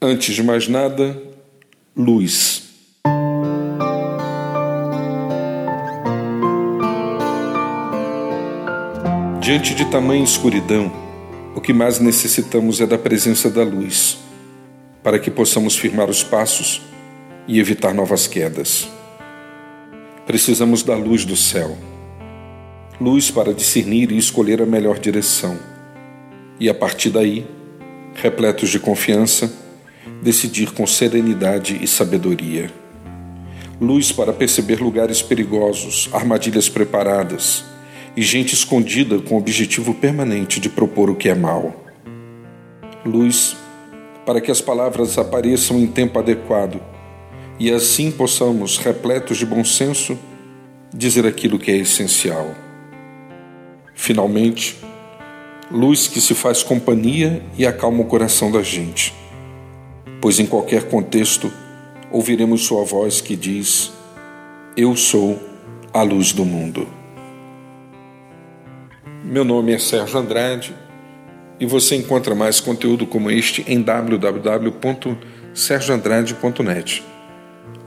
Antes de mais nada, luz. Diante de tamanha escuridão, o que mais necessitamos é da presença da luz, para que possamos firmar os passos e evitar novas quedas. Precisamos da luz do céu luz para discernir e escolher a melhor direção, e a partir daí, repletos de confiança, decidir com serenidade e sabedoria. Luz para perceber lugares perigosos, armadilhas preparadas e gente escondida com o objetivo permanente de propor o que é mal. Luz para que as palavras apareçam em tempo adequado e assim possamos, repletos de bom senso, dizer aquilo que é essencial. Finalmente, luz que se faz companhia e acalma o coração da gente pois em qualquer contexto ouviremos Sua voz que diz: Eu sou a luz do mundo. Meu nome é Sérgio Andrade e você encontra mais conteúdo como este em www.sergioandrade.net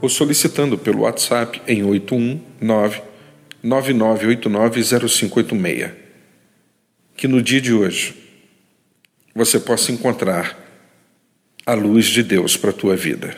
ou solicitando pelo WhatsApp em 819 99890586. Que no dia de hoje você possa encontrar a luz de Deus para a tua vida.